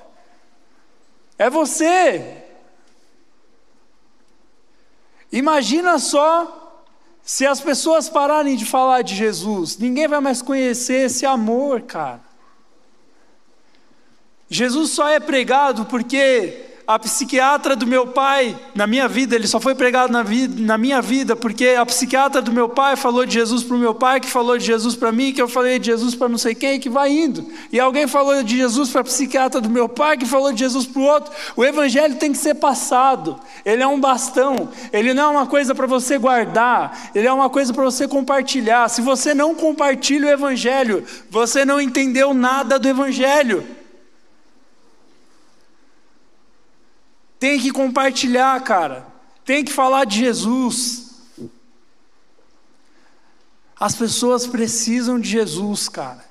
É você. Imagina só se as pessoas pararem de falar de Jesus, ninguém vai mais conhecer esse amor, cara. Jesus só é pregado porque a psiquiatra do meu pai, na minha vida, ele só foi pregado na, vida, na minha vida, porque a psiquiatra do meu pai falou de Jesus para o meu pai, que falou de Jesus para mim, que eu falei de Jesus para não sei quem, que vai indo. E alguém falou de Jesus para a psiquiatra do meu pai, que falou de Jesus para o outro. O evangelho tem que ser passado, ele é um bastão, ele não é uma coisa para você guardar, ele é uma coisa para você compartilhar. Se você não compartilha o evangelho, você não entendeu nada do evangelho. Tem que compartilhar, cara. Tem que falar de Jesus. As pessoas precisam de Jesus, cara.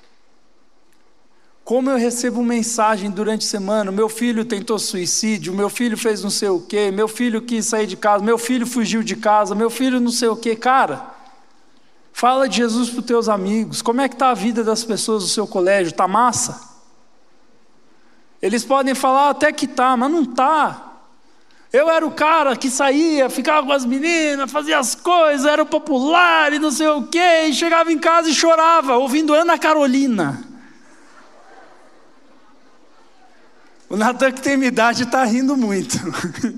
Como eu recebo mensagem durante a semana, meu filho tentou suicídio, meu filho fez não sei o quê, meu filho quis sair de casa, meu filho fugiu de casa, meu filho não sei o quê, cara. Fala de Jesus para os teus amigos. Como é que está a vida das pessoas do seu colégio? Está massa? Eles podem falar até que tá, mas não tá. Eu era o cara que saía, ficava com as meninas, fazia as coisas, era popular e não sei o quê, e chegava em casa e chorava, ouvindo Ana Carolina. O Natan que tem minha idade está rindo muito.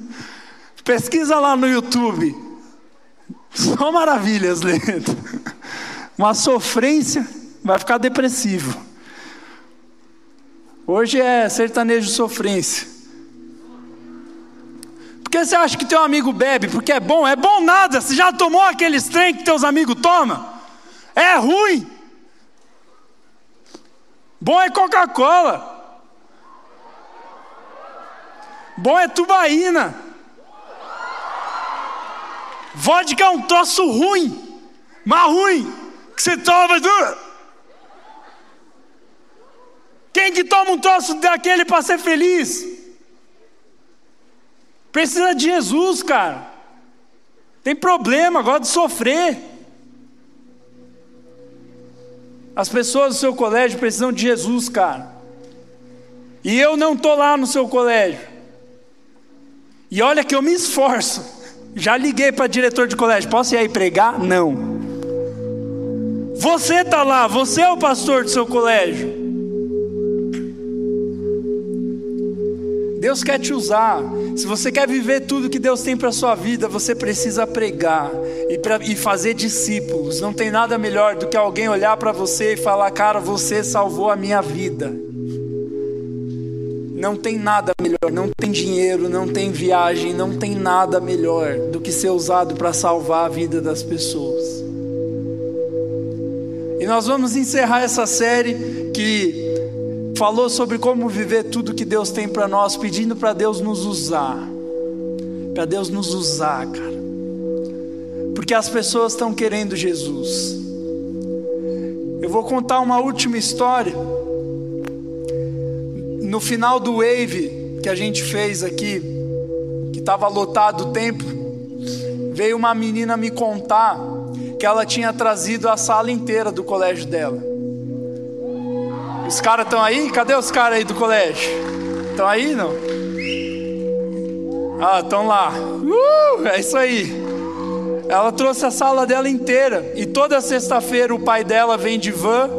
Pesquisa lá no YouTube. Só maravilhas lendo. Uma sofrência, vai ficar depressivo. Hoje é sertanejo sofrência. Por que você acha que teu amigo bebe? Porque é bom? É bom nada. Você já tomou aquele trem que teus amigos tomam? É ruim. Bom é Coca-Cola. Bom é tubaína. Vodka é um troço ruim. Mas ruim. Que você toma. Quem que toma um troço daquele para ser feliz? Precisa de Jesus, cara. Tem problema, gosta de sofrer. As pessoas do seu colégio precisam de Jesus, cara. E eu não estou lá no seu colégio. E olha que eu me esforço. Já liguei para diretor de colégio: posso ir aí pregar? Não. Você está lá, você é o pastor do seu colégio. Deus quer te usar. Se você quer viver tudo que Deus tem para a sua vida, você precisa pregar e, pra, e fazer discípulos. Não tem nada melhor do que alguém olhar para você e falar: Cara, você salvou a minha vida. Não tem nada melhor, não tem dinheiro, não tem viagem, não tem nada melhor do que ser usado para salvar a vida das pessoas. E nós vamos encerrar essa série que falou sobre como viver tudo que Deus tem para nós, pedindo para Deus nos usar. Para Deus nos usar, cara. Porque as pessoas estão querendo Jesus. Eu vou contar uma última história. No final do Wave que a gente fez aqui, que estava lotado o templo, veio uma menina me contar que ela tinha trazido a sala inteira do colégio dela. Os caras estão aí? Cadê os caras aí do colégio? Estão aí, não? Ah, estão lá. Uh, é isso aí. Ela trouxe a sala dela inteira. E toda sexta-feira o pai dela vem de van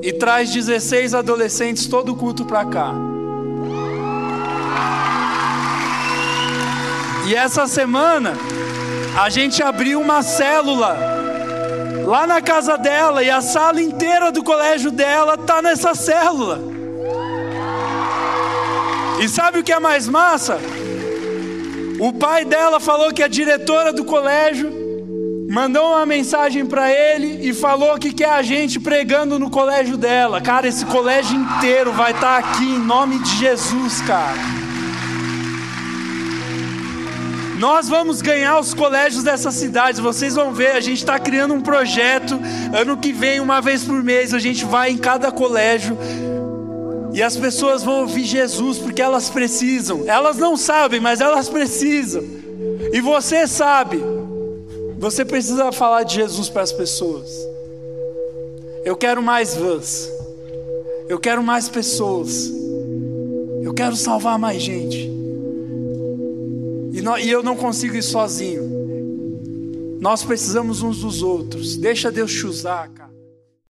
e traz 16 adolescentes todo culto para cá. E essa semana a gente abriu uma célula lá na casa dela e a sala inteira do colégio dela está nessa célula. E sabe o que é mais massa? O pai dela falou que a diretora do colégio mandou uma mensagem para ele e falou que quer a gente pregando no colégio dela. Cara, esse colégio inteiro vai estar tá aqui em nome de Jesus, cara. Nós vamos ganhar os colégios dessas cidades. Vocês vão ver, a gente está criando um projeto. Ano que vem, uma vez por mês, a gente vai em cada colégio. E as pessoas vão ouvir Jesus porque elas precisam. Elas não sabem, mas elas precisam. E você sabe. Você precisa falar de Jesus para as pessoas. Eu quero mais vãs. Eu quero mais pessoas. Eu quero salvar mais gente. E, e eu não consigo ir sozinho. Nós precisamos uns dos outros. Deixa Deus te usar, cara.